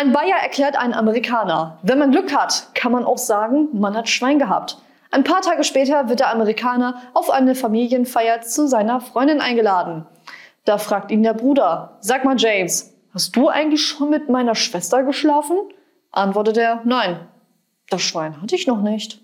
Ein Bayer erklärt einen Amerikaner. Wenn man Glück hat, kann man auch sagen, man hat Schwein gehabt. Ein paar Tage später wird der Amerikaner auf eine Familienfeier zu seiner Freundin eingeladen. Da fragt ihn der Bruder, sag mal James, hast du eigentlich schon mit meiner Schwester geschlafen? Antwortet er, nein, das Schwein hatte ich noch nicht.